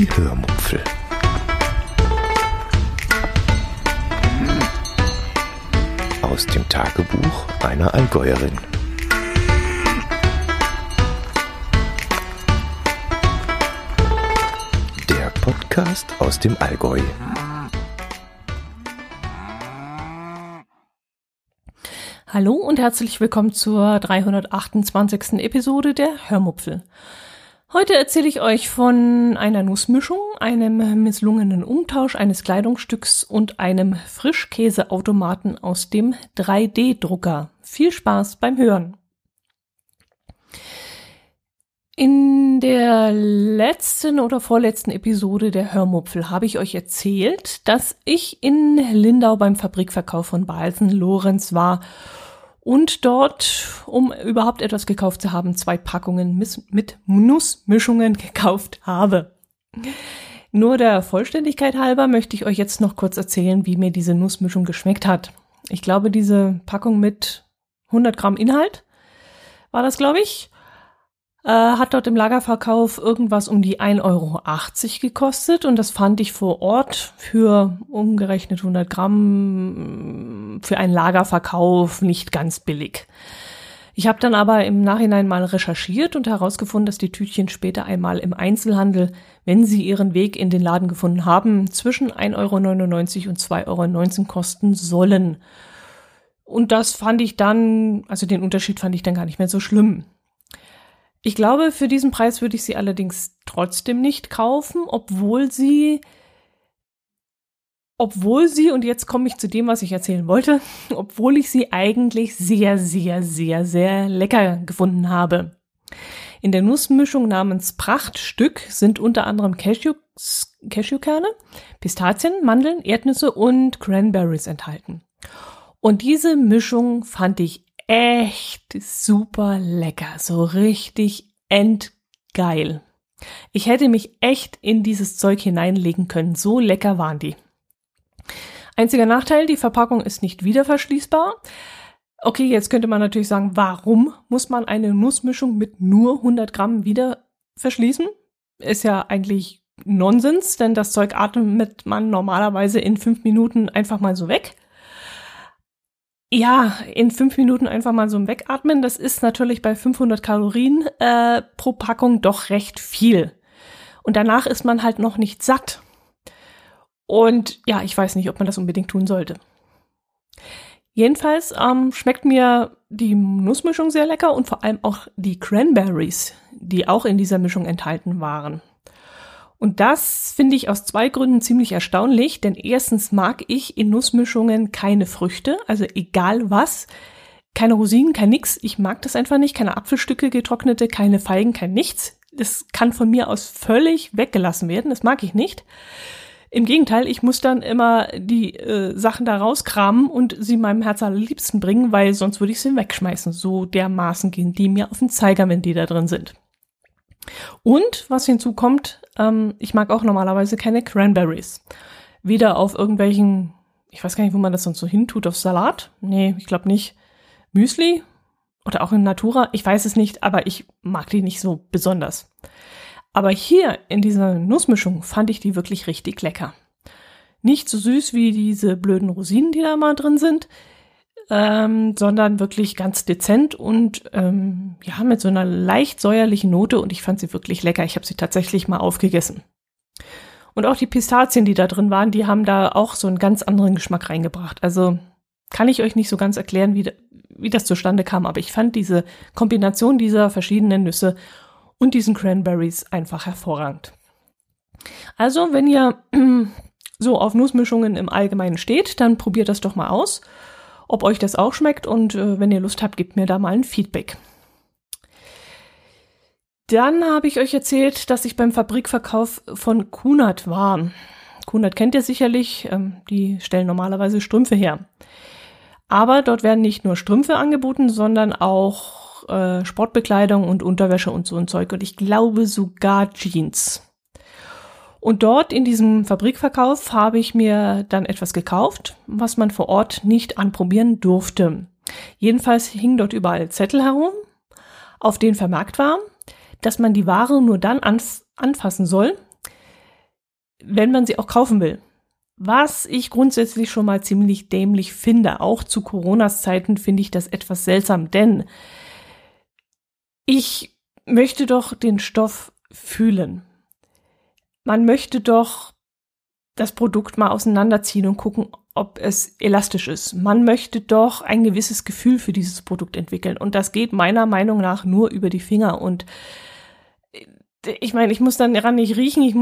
Die Hörmupfel. Aus dem Tagebuch einer Allgäuerin. Der Podcast aus dem Allgäu. Hallo und herzlich willkommen zur 328. Episode der Hörmupfel. Heute erzähle ich euch von einer Nussmischung, einem misslungenen Umtausch eines Kleidungsstücks und einem Frischkäseautomaten aus dem 3D-Drucker. Viel Spaß beim Hören. In der letzten oder vorletzten Episode der Hörmupfel habe ich euch erzählt, dass ich in Lindau beim Fabrikverkauf von Balsen Lorenz war und dort, um überhaupt etwas gekauft zu haben, zwei Packungen mit Nussmischungen gekauft habe. Nur der Vollständigkeit halber möchte ich euch jetzt noch kurz erzählen, wie mir diese Nussmischung geschmeckt hat. Ich glaube, diese Packung mit 100 Gramm Inhalt war das, glaube ich. Äh, hat dort im Lagerverkauf irgendwas um die 1,80 Euro gekostet und das fand ich vor Ort für umgerechnet 100 Gramm für einen Lagerverkauf nicht ganz billig. Ich habe dann aber im Nachhinein mal recherchiert und herausgefunden, dass die Tütchen später einmal im Einzelhandel, wenn sie ihren Weg in den Laden gefunden haben, zwischen 1,99 Euro und 2,19 Euro kosten sollen. Und das fand ich dann, also den Unterschied fand ich dann gar nicht mehr so schlimm. Ich glaube, für diesen Preis würde ich sie allerdings trotzdem nicht kaufen, obwohl sie, obwohl sie, und jetzt komme ich zu dem, was ich erzählen wollte, obwohl ich sie eigentlich sehr, sehr, sehr, sehr lecker gefunden habe. In der Nussmischung namens Prachtstück sind unter anderem Cashews, Cashewkerne, Pistazien, Mandeln, Erdnüsse und Cranberries enthalten. Und diese Mischung fand ich echt super lecker, so richtig endgeil. Ich hätte mich echt in dieses Zeug hineinlegen können, so lecker waren die. Einziger Nachteil, die Verpackung ist nicht wieder verschließbar. Okay, jetzt könnte man natürlich sagen, warum muss man eine Nussmischung mit nur 100 Gramm wieder verschließen? Ist ja eigentlich Nonsens, denn das Zeug atmet man normalerweise in fünf Minuten einfach mal so weg ja, in fünf Minuten einfach mal so ein Wegatmen, das ist natürlich bei 500 Kalorien äh, pro Packung doch recht viel. Und danach ist man halt noch nicht satt. Und ja, ich weiß nicht, ob man das unbedingt tun sollte. Jedenfalls ähm, schmeckt mir die Nussmischung sehr lecker und vor allem auch die Cranberries, die auch in dieser Mischung enthalten waren. Und das finde ich aus zwei Gründen ziemlich erstaunlich, denn erstens mag ich in Nussmischungen keine Früchte, also egal was, keine Rosinen, kein nix, ich mag das einfach nicht, keine Apfelstücke getrocknete, keine Feigen, kein nichts. Das kann von mir aus völlig weggelassen werden, das mag ich nicht. Im Gegenteil, ich muss dann immer die äh, Sachen da rauskramen und sie meinem Herz allerliebsten bringen, weil sonst würde ich sie wegschmeißen. So dermaßen gehen die mir auf den Zeiger, wenn die da drin sind. Und was hinzukommt, ähm, ich mag auch normalerweise keine Cranberries. Weder auf irgendwelchen, ich weiß gar nicht, wo man das sonst so hintut, auf Salat. Nee, ich glaube nicht. Müsli oder auch in Natura, ich weiß es nicht, aber ich mag die nicht so besonders. Aber hier in dieser Nussmischung fand ich die wirklich richtig lecker. Nicht so süß wie diese blöden Rosinen, die da mal drin sind, ähm, sondern wirklich ganz dezent und ähm, ja, mit so einer leicht säuerlichen Note und ich fand sie wirklich lecker. Ich habe sie tatsächlich mal aufgegessen. Und auch die Pistazien, die da drin waren, die haben da auch so einen ganz anderen Geschmack reingebracht. Also kann ich euch nicht so ganz erklären, wie, wie das zustande kam, aber ich fand diese Kombination dieser verschiedenen Nüsse und diesen Cranberries einfach hervorragend. Also, wenn ihr so auf Nussmischungen im Allgemeinen steht, dann probiert das doch mal aus ob euch das auch schmeckt und äh, wenn ihr Lust habt, gebt mir da mal ein Feedback. Dann habe ich euch erzählt, dass ich beim Fabrikverkauf von Kunert war. Kunert kennt ihr sicherlich, ähm, die stellen normalerweise Strümpfe her. Aber dort werden nicht nur Strümpfe angeboten, sondern auch äh, Sportbekleidung und Unterwäsche und so ein Zeug. Und ich glaube sogar Jeans. Und dort in diesem Fabrikverkauf habe ich mir dann etwas gekauft, was man vor Ort nicht anprobieren durfte. Jedenfalls hingen dort überall Zettel herum, auf denen vermerkt war, dass man die Ware nur dann anf anfassen soll, wenn man sie auch kaufen will. Was ich grundsätzlich schon mal ziemlich dämlich finde. Auch zu Coronas Zeiten finde ich das etwas seltsam, denn ich möchte doch den Stoff fühlen. Man möchte doch das Produkt mal auseinanderziehen und gucken, ob es elastisch ist. Man möchte doch ein gewisses Gefühl für dieses Produkt entwickeln. Und das geht meiner Meinung nach nur über die Finger. Und äh, ich meine, ich muss dann daran nicht riechen, ich,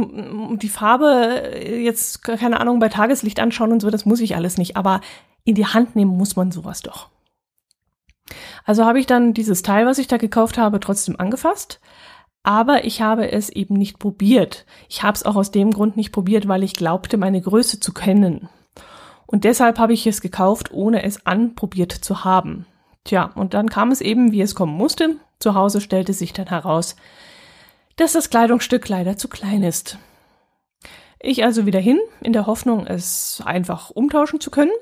die Farbe äh, jetzt, keine Ahnung, bei Tageslicht anschauen und so, das muss ich alles nicht. Aber in die Hand nehmen muss man sowas doch. Also habe ich dann dieses Teil, was ich da gekauft habe, trotzdem angefasst. Aber ich habe es eben nicht probiert. Ich habe es auch aus dem Grund nicht probiert, weil ich glaubte, meine Größe zu kennen. Und deshalb habe ich es gekauft, ohne es anprobiert zu haben. Tja, und dann kam es eben, wie es kommen musste. Zu Hause stellte sich dann heraus, dass das Kleidungsstück leider zu klein ist. Ich also wieder hin, in der Hoffnung, es einfach umtauschen zu können.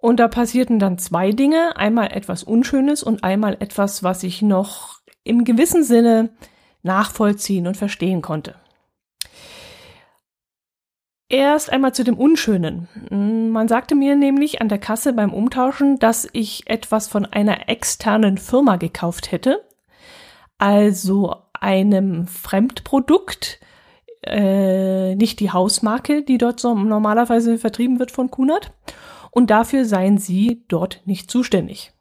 Und da passierten dann zwei Dinge, einmal etwas Unschönes und einmal etwas, was ich noch im gewissen Sinne nachvollziehen und verstehen konnte. Erst einmal zu dem Unschönen. Man sagte mir nämlich an der Kasse beim Umtauschen, dass ich etwas von einer externen Firma gekauft hätte, also einem Fremdprodukt, äh, nicht die Hausmarke, die dort so normalerweise vertrieben wird von Kunert. Und dafür seien sie dort nicht zuständig.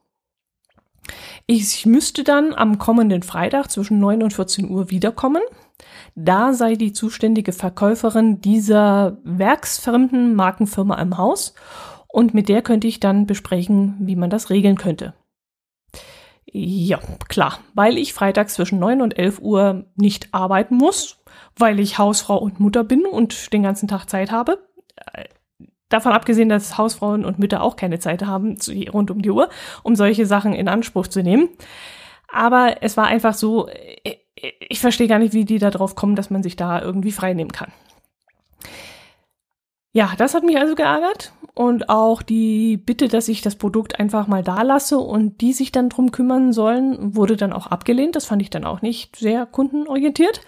Ich müsste dann am kommenden Freitag zwischen 9 und 14 Uhr wiederkommen. Da sei die zuständige Verkäuferin dieser werksfremden Markenfirma im Haus und mit der könnte ich dann besprechen, wie man das regeln könnte. Ja, klar, weil ich freitags zwischen 9 und 11 Uhr nicht arbeiten muss, weil ich Hausfrau und Mutter bin und den ganzen Tag Zeit habe, Davon abgesehen, dass Hausfrauen und Mütter auch keine Zeit haben, rund um die Uhr, um solche Sachen in Anspruch zu nehmen. Aber es war einfach so, äh, ich verstehe gar nicht, wie die da drauf kommen, dass man sich da irgendwie frei nehmen kann. Ja, das hat mich also geärgert und auch die Bitte, dass ich das Produkt einfach mal da lasse und die sich dann drum kümmern sollen, wurde dann auch abgelehnt. Das fand ich dann auch nicht sehr kundenorientiert.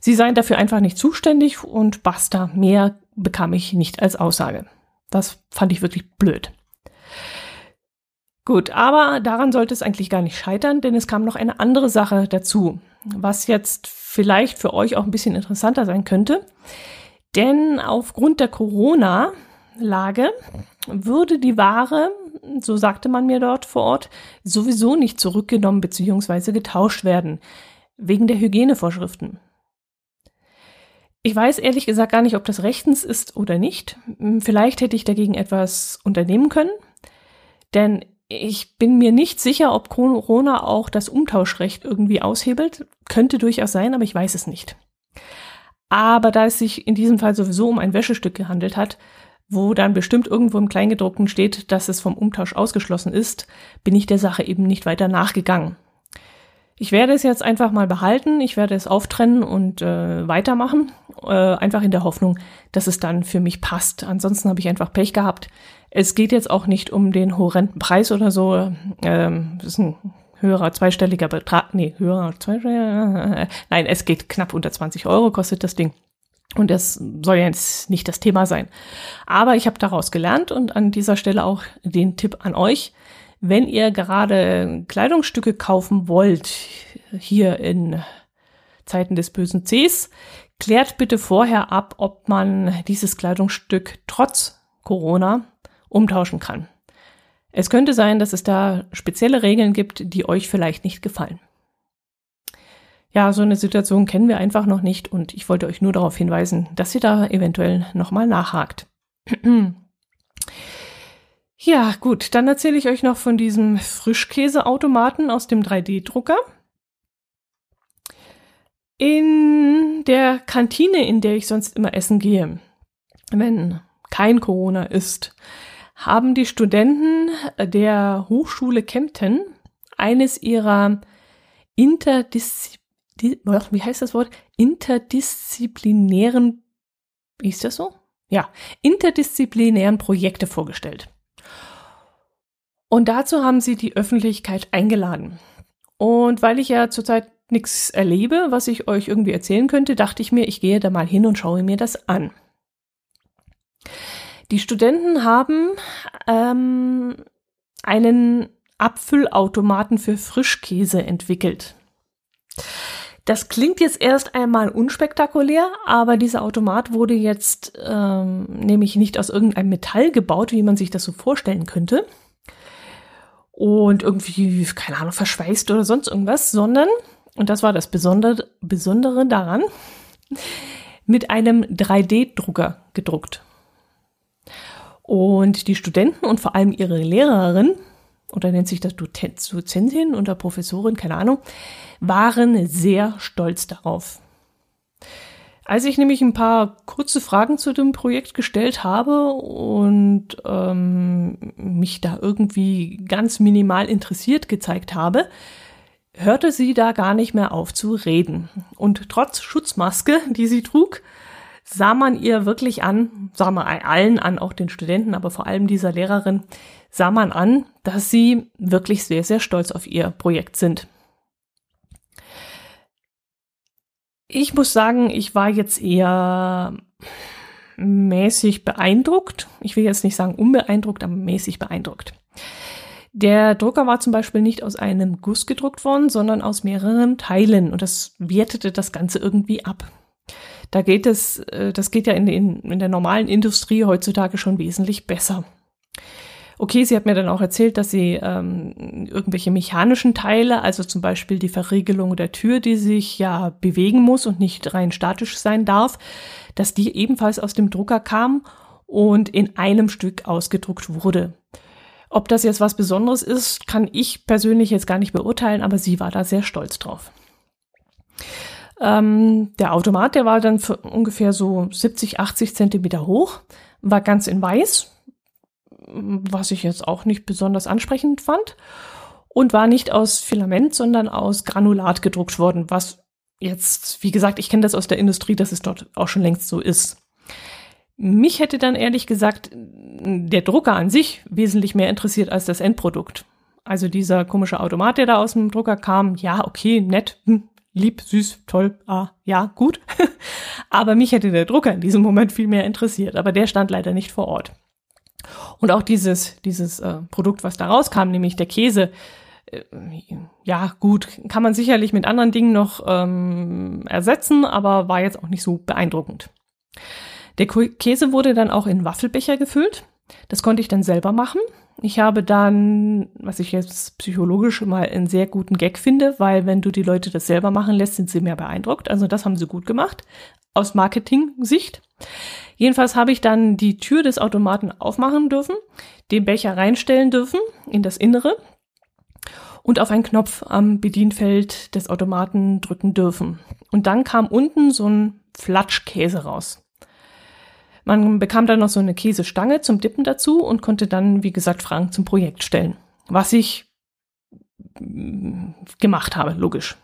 Sie seien dafür einfach nicht zuständig und basta, mehr bekam ich nicht als Aussage. Das fand ich wirklich blöd. Gut, aber daran sollte es eigentlich gar nicht scheitern, denn es kam noch eine andere Sache dazu, was jetzt vielleicht für euch auch ein bisschen interessanter sein könnte. Denn aufgrund der Corona-Lage würde die Ware, so sagte man mir dort vor Ort, sowieso nicht zurückgenommen bzw. getauscht werden, wegen der Hygienevorschriften. Ich weiß ehrlich gesagt gar nicht, ob das rechtens ist oder nicht. Hm, vielleicht hätte ich dagegen etwas unternehmen können, denn ich bin mir nicht sicher, ob Corona auch das Umtauschrecht irgendwie aushebelt. Könnte durchaus sein, aber ich weiß es nicht. Aber da es sich in diesem Fall sowieso um ein Wäschestück gehandelt hat, wo dann bestimmt irgendwo im Kleingedruckten steht, dass es vom Umtausch ausgeschlossen ist, bin ich der Sache eben nicht weiter nachgegangen. Ich werde es jetzt einfach mal behalten, ich werde es auftrennen und äh, weitermachen, äh, einfach in der Hoffnung, dass es dann für mich passt. Ansonsten habe ich einfach Pech gehabt. Es geht jetzt auch nicht um den horrenden Preis oder so. Ähm, das ist ein höherer zweistelliger Betrag. Nee, höherer zweistelliger. Nein, es geht knapp unter 20 Euro, kostet das Ding. Und das soll jetzt nicht das Thema sein. Aber ich habe daraus gelernt und an dieser Stelle auch den Tipp an euch wenn ihr gerade Kleidungsstücke kaufen wollt, hier in Zeiten des bösen Cs, klärt bitte vorher ab, ob man dieses Kleidungsstück trotz Corona umtauschen kann. Es könnte sein, dass es da spezielle Regeln gibt, die euch vielleicht nicht gefallen. Ja, so eine Situation kennen wir einfach noch nicht und ich wollte euch nur darauf hinweisen, dass ihr da eventuell nochmal nachhakt. Ja, gut, dann erzähle ich euch noch von diesem Frischkäseautomaten aus dem 3D-Drucker. In der Kantine, in der ich sonst immer essen gehe, wenn kein Corona ist, haben die Studenten der Hochschule Kempten eines ihrer Interdiszi wie heißt das Wort? Interdisziplinären, ist das so? Ja, interdisziplinären Projekte vorgestellt. Und dazu haben sie die Öffentlichkeit eingeladen. Und weil ich ja zurzeit nichts erlebe, was ich euch irgendwie erzählen könnte, dachte ich mir, ich gehe da mal hin und schaue mir das an. Die Studenten haben ähm, einen Abfüllautomaten für Frischkäse entwickelt. Das klingt jetzt erst einmal unspektakulär, aber dieser Automat wurde jetzt ähm, nämlich nicht aus irgendeinem Metall gebaut, wie man sich das so vorstellen könnte. Und irgendwie, keine Ahnung, verschweißt oder sonst irgendwas, sondern, und das war das Besondere, daran, mit einem 3D-Drucker gedruckt. Und die Studenten und vor allem ihre Lehrerin, oder nennt sich das Dozentin oder Professorin, keine Ahnung, waren sehr stolz darauf. Als ich nämlich ein paar kurze Fragen zu dem Projekt gestellt habe und ähm, mich da irgendwie ganz minimal interessiert gezeigt habe, hörte sie da gar nicht mehr auf zu reden. Und trotz Schutzmaske, die sie trug, sah man ihr wirklich an, sah man allen an, auch den Studenten, aber vor allem dieser Lehrerin, sah man an, dass sie wirklich sehr, sehr stolz auf ihr Projekt sind. Ich muss sagen, ich war jetzt eher mäßig beeindruckt. Ich will jetzt nicht sagen unbeeindruckt, aber mäßig beeindruckt. Der Drucker war zum Beispiel nicht aus einem Guss gedruckt worden, sondern aus mehreren Teilen und das wertete das Ganze irgendwie ab. Da geht es, äh, das geht ja in, in, in der normalen Industrie heutzutage schon wesentlich besser. Okay, sie hat mir dann auch erzählt, dass sie ähm, irgendwelche mechanischen Teile, also zum Beispiel die Verriegelung der Tür, die sich ja bewegen muss und nicht rein statisch sein darf, dass die ebenfalls aus dem Drucker kam und in einem Stück ausgedruckt wurde. Ob das jetzt was Besonderes ist, kann ich persönlich jetzt gar nicht beurteilen, aber sie war da sehr stolz drauf. Ähm, der Automat, der war dann ungefähr so 70, 80 Zentimeter hoch, war ganz in weiß, was ich jetzt auch nicht besonders ansprechend fand. Und war nicht aus Filament, sondern aus Granulat gedruckt worden, was jetzt, wie gesagt, ich kenne das aus der Industrie, dass es dort auch schon längst so ist. Mich hätte dann ehrlich gesagt der Drucker an sich wesentlich mehr interessiert als das Endprodukt. Also dieser komische Automat, der da aus dem Drucker kam, ja, okay, nett, hm, lieb, süß, toll, ah, ja, gut. Aber mich hätte der Drucker in diesem Moment viel mehr interessiert. Aber der stand leider nicht vor Ort. Und auch dieses, dieses äh, Produkt, was da rauskam, nämlich der Käse, äh, ja gut, kann man sicherlich mit anderen Dingen noch ähm, ersetzen, aber war jetzt auch nicht so beeindruckend. Der Käse wurde dann auch in Waffelbecher gefüllt. Das konnte ich dann selber machen. Ich habe dann, was ich jetzt psychologisch mal einen sehr guten Gag finde, weil wenn du die Leute das selber machen lässt, sind sie mehr beeindruckt. Also das haben sie gut gemacht aus Marketing-Sicht. Jedenfalls habe ich dann die Tür des Automaten aufmachen dürfen, den Becher reinstellen dürfen in das Innere und auf einen Knopf am Bedienfeld des Automaten drücken dürfen. Und dann kam unten so ein Flatschkäse raus. Man bekam dann noch so eine Käsestange zum Dippen dazu und konnte dann, wie gesagt, Fragen zum Projekt stellen. Was ich mm, gemacht habe, logisch.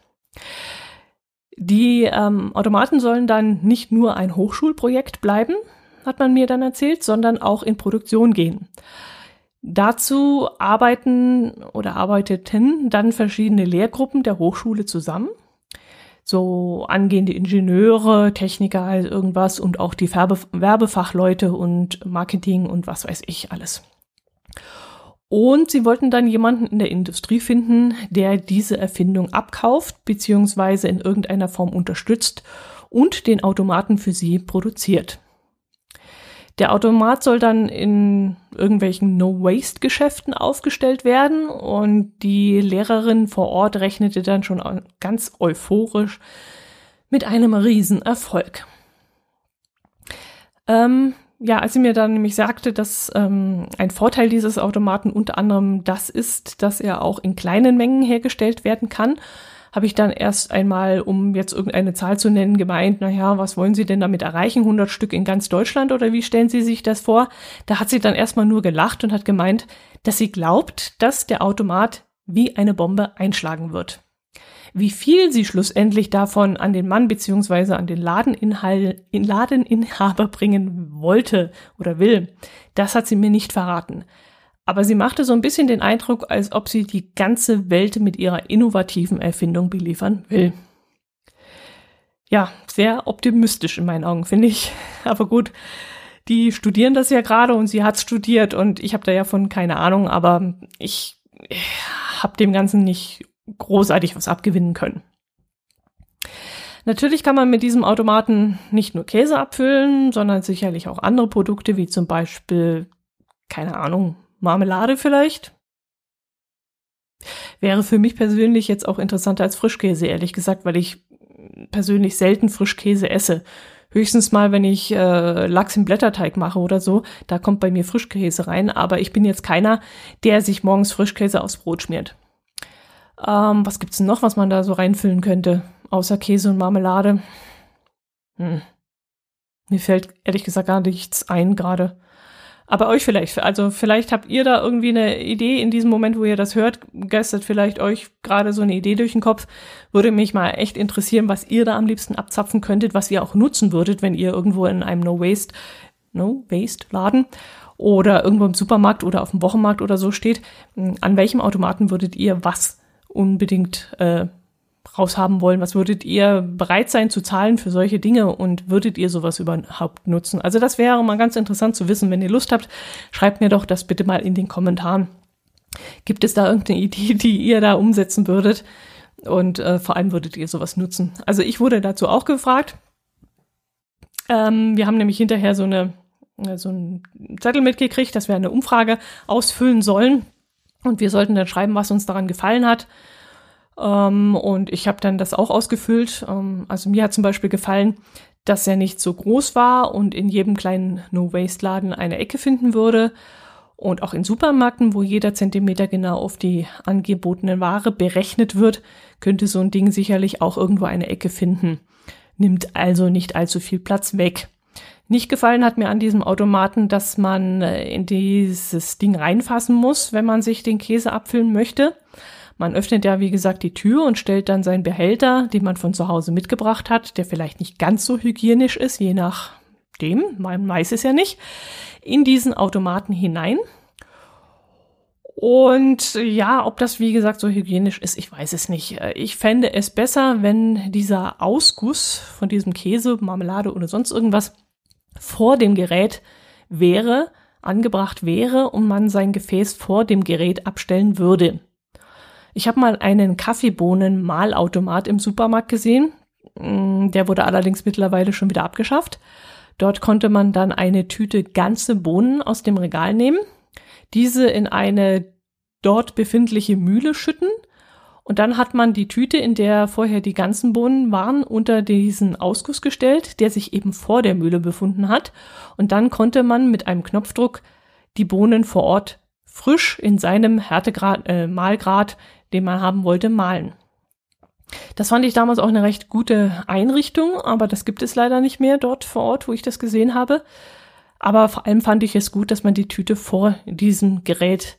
Die ähm, Automaten sollen dann nicht nur ein Hochschulprojekt bleiben, hat man mir dann erzählt, sondern auch in Produktion gehen. Dazu arbeiten oder arbeiteten dann verschiedene Lehrgruppen der Hochschule zusammen. So angehende Ingenieure, Techniker, halt irgendwas und auch die Werbe Werbefachleute und Marketing und was weiß ich alles. Und sie wollten dann jemanden in der Industrie finden, der diese Erfindung abkauft bzw. in irgendeiner Form unterstützt und den Automaten für sie produziert. Der Automat soll dann in irgendwelchen No-Waste-Geschäften aufgestellt werden und die Lehrerin vor Ort rechnete dann schon ganz euphorisch mit einem Riesenerfolg. Ähm, ja, als sie mir dann nämlich sagte, dass ähm, ein Vorteil dieses Automaten unter anderem das ist, dass er auch in kleinen Mengen hergestellt werden kann, habe ich dann erst einmal, um jetzt irgendeine Zahl zu nennen, gemeint, naja, was wollen Sie denn damit erreichen? 100 Stück in ganz Deutschland oder wie stellen Sie sich das vor? Da hat sie dann erstmal nur gelacht und hat gemeint, dass sie glaubt, dass der Automat wie eine Bombe einschlagen wird. Wie viel sie schlussendlich davon an den Mann beziehungsweise an den Ladeninhal Ladeninhaber bringen wollte oder will, das hat sie mir nicht verraten. Aber sie machte so ein bisschen den Eindruck, als ob sie die ganze Welt mit ihrer innovativen Erfindung beliefern will. Ja, sehr optimistisch in meinen Augen, finde ich. Aber gut, die studieren das ja gerade und sie hat studiert und ich habe da ja von keine Ahnung, aber ich habe dem Ganzen nicht großartig was abgewinnen können. Natürlich kann man mit diesem Automaten nicht nur Käse abfüllen, sondern sicherlich auch andere Produkte, wie zum Beispiel, keine Ahnung, Marmelade vielleicht. Wäre für mich persönlich jetzt auch interessanter als Frischkäse, ehrlich gesagt, weil ich persönlich selten Frischkäse esse. Höchstens mal, wenn ich äh, Lachs im Blätterteig mache oder so, da kommt bei mir Frischkäse rein, aber ich bin jetzt keiner, der sich morgens Frischkäse aufs Brot schmiert. Ähm, was gibt's denn noch, was man da so reinfüllen könnte, außer Käse und Marmelade? Hm. Mir fällt ehrlich gesagt gar nichts ein gerade. Aber euch vielleicht, also vielleicht habt ihr da irgendwie eine Idee in diesem Moment, wo ihr das hört, geistert vielleicht euch gerade so eine Idee durch den Kopf. Würde mich mal echt interessieren, was ihr da am liebsten abzapfen könntet, was ihr auch nutzen würdet, wenn ihr irgendwo in einem No Waste, No Waste Laden oder irgendwo im Supermarkt oder auf dem Wochenmarkt oder so steht. An welchem Automaten würdet ihr was unbedingt äh, raushaben wollen? Was würdet ihr bereit sein zu zahlen für solche Dinge und würdet ihr sowas überhaupt nutzen? Also das wäre mal ganz interessant zu wissen. Wenn ihr Lust habt, schreibt mir doch das bitte mal in den Kommentaren. Gibt es da irgendeine Idee, die ihr da umsetzen würdet? Und äh, vor allem würdet ihr sowas nutzen? Also ich wurde dazu auch gefragt. Ähm, wir haben nämlich hinterher so eine äh, so einen Zettel mitgekriegt, dass wir eine Umfrage ausfüllen sollen. Und wir sollten dann schreiben, was uns daran gefallen hat. Ähm, und ich habe dann das auch ausgefüllt. Ähm, also mir hat zum Beispiel gefallen, dass er nicht so groß war und in jedem kleinen No-Waste-Laden eine Ecke finden würde. Und auch in Supermärkten, wo jeder Zentimeter genau auf die angebotene Ware berechnet wird, könnte so ein Ding sicherlich auch irgendwo eine Ecke finden. Nimmt also nicht allzu viel Platz weg. Nicht gefallen hat mir an diesem Automaten, dass man äh, in dieses Ding reinfassen muss, wenn man sich den Käse abfüllen möchte. Man öffnet ja, wie gesagt, die Tür und stellt dann seinen Behälter, den man von zu Hause mitgebracht hat, der vielleicht nicht ganz so hygienisch ist, je nachdem, man weiß es ja nicht, in diesen Automaten hinein. Und ja, ob das wie gesagt so hygienisch ist, ich weiß es nicht. Ich fände es besser, wenn dieser Ausguss von diesem Käse, Marmelade oder sonst irgendwas vor dem Gerät wäre, angebracht wäre und man sein Gefäß vor dem Gerät abstellen würde. Ich habe mal einen Kaffeebohnen-Mahlautomat im Supermarkt gesehen. Mm, der wurde allerdings mittlerweile schon wieder abgeschafft. Dort konnte man dann eine Tüte ganze Bohnen aus dem Regal nehmen, diese in eine dort befindliche Mühle schütten und dann hat man die Tüte, in der vorher die ganzen Bohnen waren, unter diesen Ausguss gestellt, der sich eben vor der Mühle befunden hat. Und dann konnte man mit einem Knopfdruck die Bohnen vor Ort frisch in seinem Härtegrad, äh, Mahlgrad den man haben wollte, malen. Das fand ich damals auch eine recht gute Einrichtung, aber das gibt es leider nicht mehr dort vor Ort, wo ich das gesehen habe. Aber vor allem fand ich es gut, dass man die Tüte vor diesem Gerät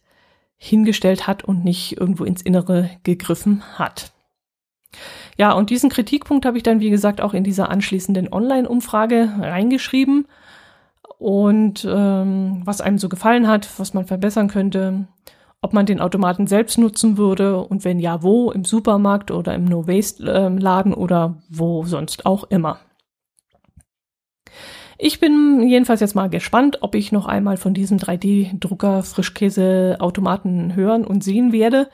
hingestellt hat und nicht irgendwo ins Innere gegriffen hat. Ja, und diesen Kritikpunkt habe ich dann, wie gesagt, auch in dieser anschließenden Online-Umfrage reingeschrieben. Und ähm, was einem so gefallen hat, was man verbessern könnte ob man den Automaten selbst nutzen würde und wenn ja, wo, im Supermarkt oder im No-Waste-Laden oder wo sonst auch immer. Ich bin jedenfalls jetzt mal gespannt, ob ich noch einmal von diesem 3D-Drucker Frischkäse-Automaten hören und sehen werde.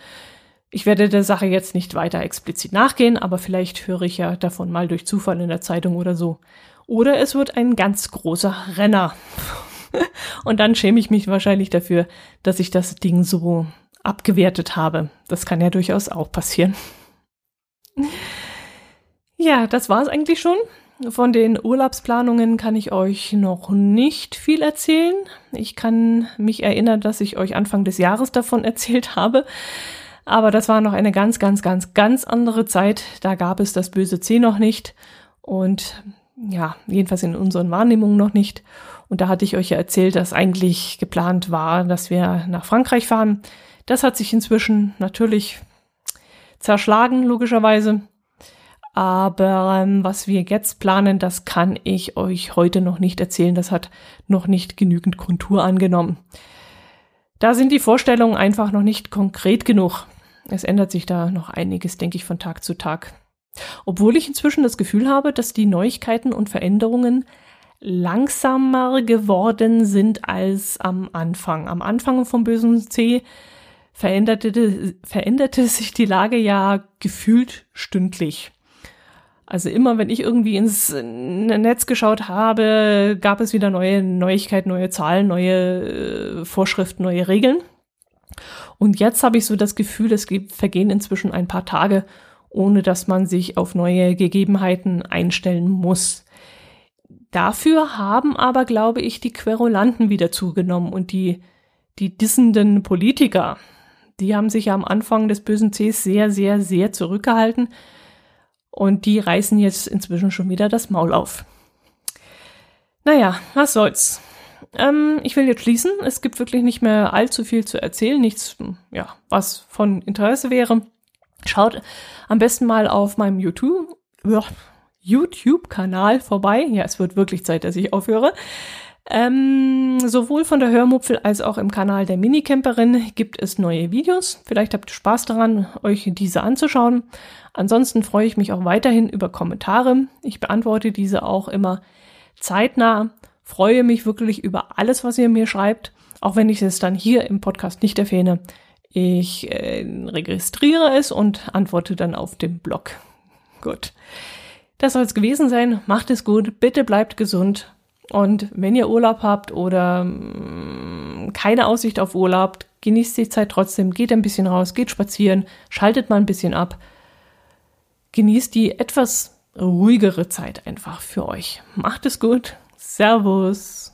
Ich werde der Sache jetzt nicht weiter explizit nachgehen, aber vielleicht höre ich ja davon mal durch Zufall in der Zeitung oder so. Oder es wird ein ganz großer Renner. Und dann schäme ich mich wahrscheinlich dafür, dass ich das Ding so abgewertet habe. Das kann ja durchaus auch passieren. Ja, das war es eigentlich schon. Von den Urlaubsplanungen kann ich euch noch nicht viel erzählen. Ich kann mich erinnern, dass ich euch Anfang des Jahres davon erzählt habe. Aber das war noch eine ganz, ganz, ganz, ganz andere Zeit. Da gab es das böse C noch nicht. Und ja, jedenfalls in unseren Wahrnehmungen noch nicht. Und da hatte ich euch ja erzählt, dass eigentlich geplant war, dass wir nach Frankreich fahren. Das hat sich inzwischen natürlich zerschlagen, logischerweise. Aber ähm, was wir jetzt planen, das kann ich euch heute noch nicht erzählen. Das hat noch nicht genügend Kontur angenommen. Da sind die Vorstellungen einfach noch nicht konkret genug. Es ändert sich da noch einiges, denke ich, von Tag zu Tag. Obwohl ich inzwischen das Gefühl habe, dass die Neuigkeiten und Veränderungen langsamer geworden sind als am Anfang. Am Anfang vom bösen C veränderte, veränderte sich die Lage ja gefühlt stündlich. Also immer, wenn ich irgendwie ins Netz geschaut habe, gab es wieder neue Neuigkeiten, neue Zahlen, neue äh, Vorschriften, neue Regeln. Und jetzt habe ich so das Gefühl, es vergehen inzwischen ein paar Tage, ohne dass man sich auf neue Gegebenheiten einstellen muss. Dafür haben aber, glaube ich, die Querulanten wieder zugenommen und die, die dissenden Politiker, die haben sich ja am Anfang des bösen Cs sehr, sehr, sehr zurückgehalten und die reißen jetzt inzwischen schon wieder das Maul auf. Naja, was soll's. Ähm, ich will jetzt schließen. Es gibt wirklich nicht mehr allzu viel zu erzählen, nichts, ja, was von Interesse wäre. Schaut am besten mal auf meinem YouTube, YouTube-Kanal vorbei. Ja, es wird wirklich Zeit, dass ich aufhöre. Ähm, sowohl von der Hörmupfel als auch im Kanal der Minicamperin gibt es neue Videos. Vielleicht habt ihr Spaß daran, euch diese anzuschauen. Ansonsten freue ich mich auch weiterhin über Kommentare. Ich beantworte diese auch immer zeitnah. Freue mich wirklich über alles, was ihr mir schreibt, auch wenn ich es dann hier im Podcast nicht erwähne. Ich äh, registriere es und antworte dann auf dem Blog. Gut. Das soll es gewesen sein. Macht es gut. Bitte bleibt gesund. Und wenn ihr Urlaub habt oder mm, keine Aussicht auf Urlaub, genießt die Zeit trotzdem. Geht ein bisschen raus, geht spazieren, schaltet mal ein bisschen ab. Genießt die etwas ruhigere Zeit einfach für euch. Macht es gut. Servus.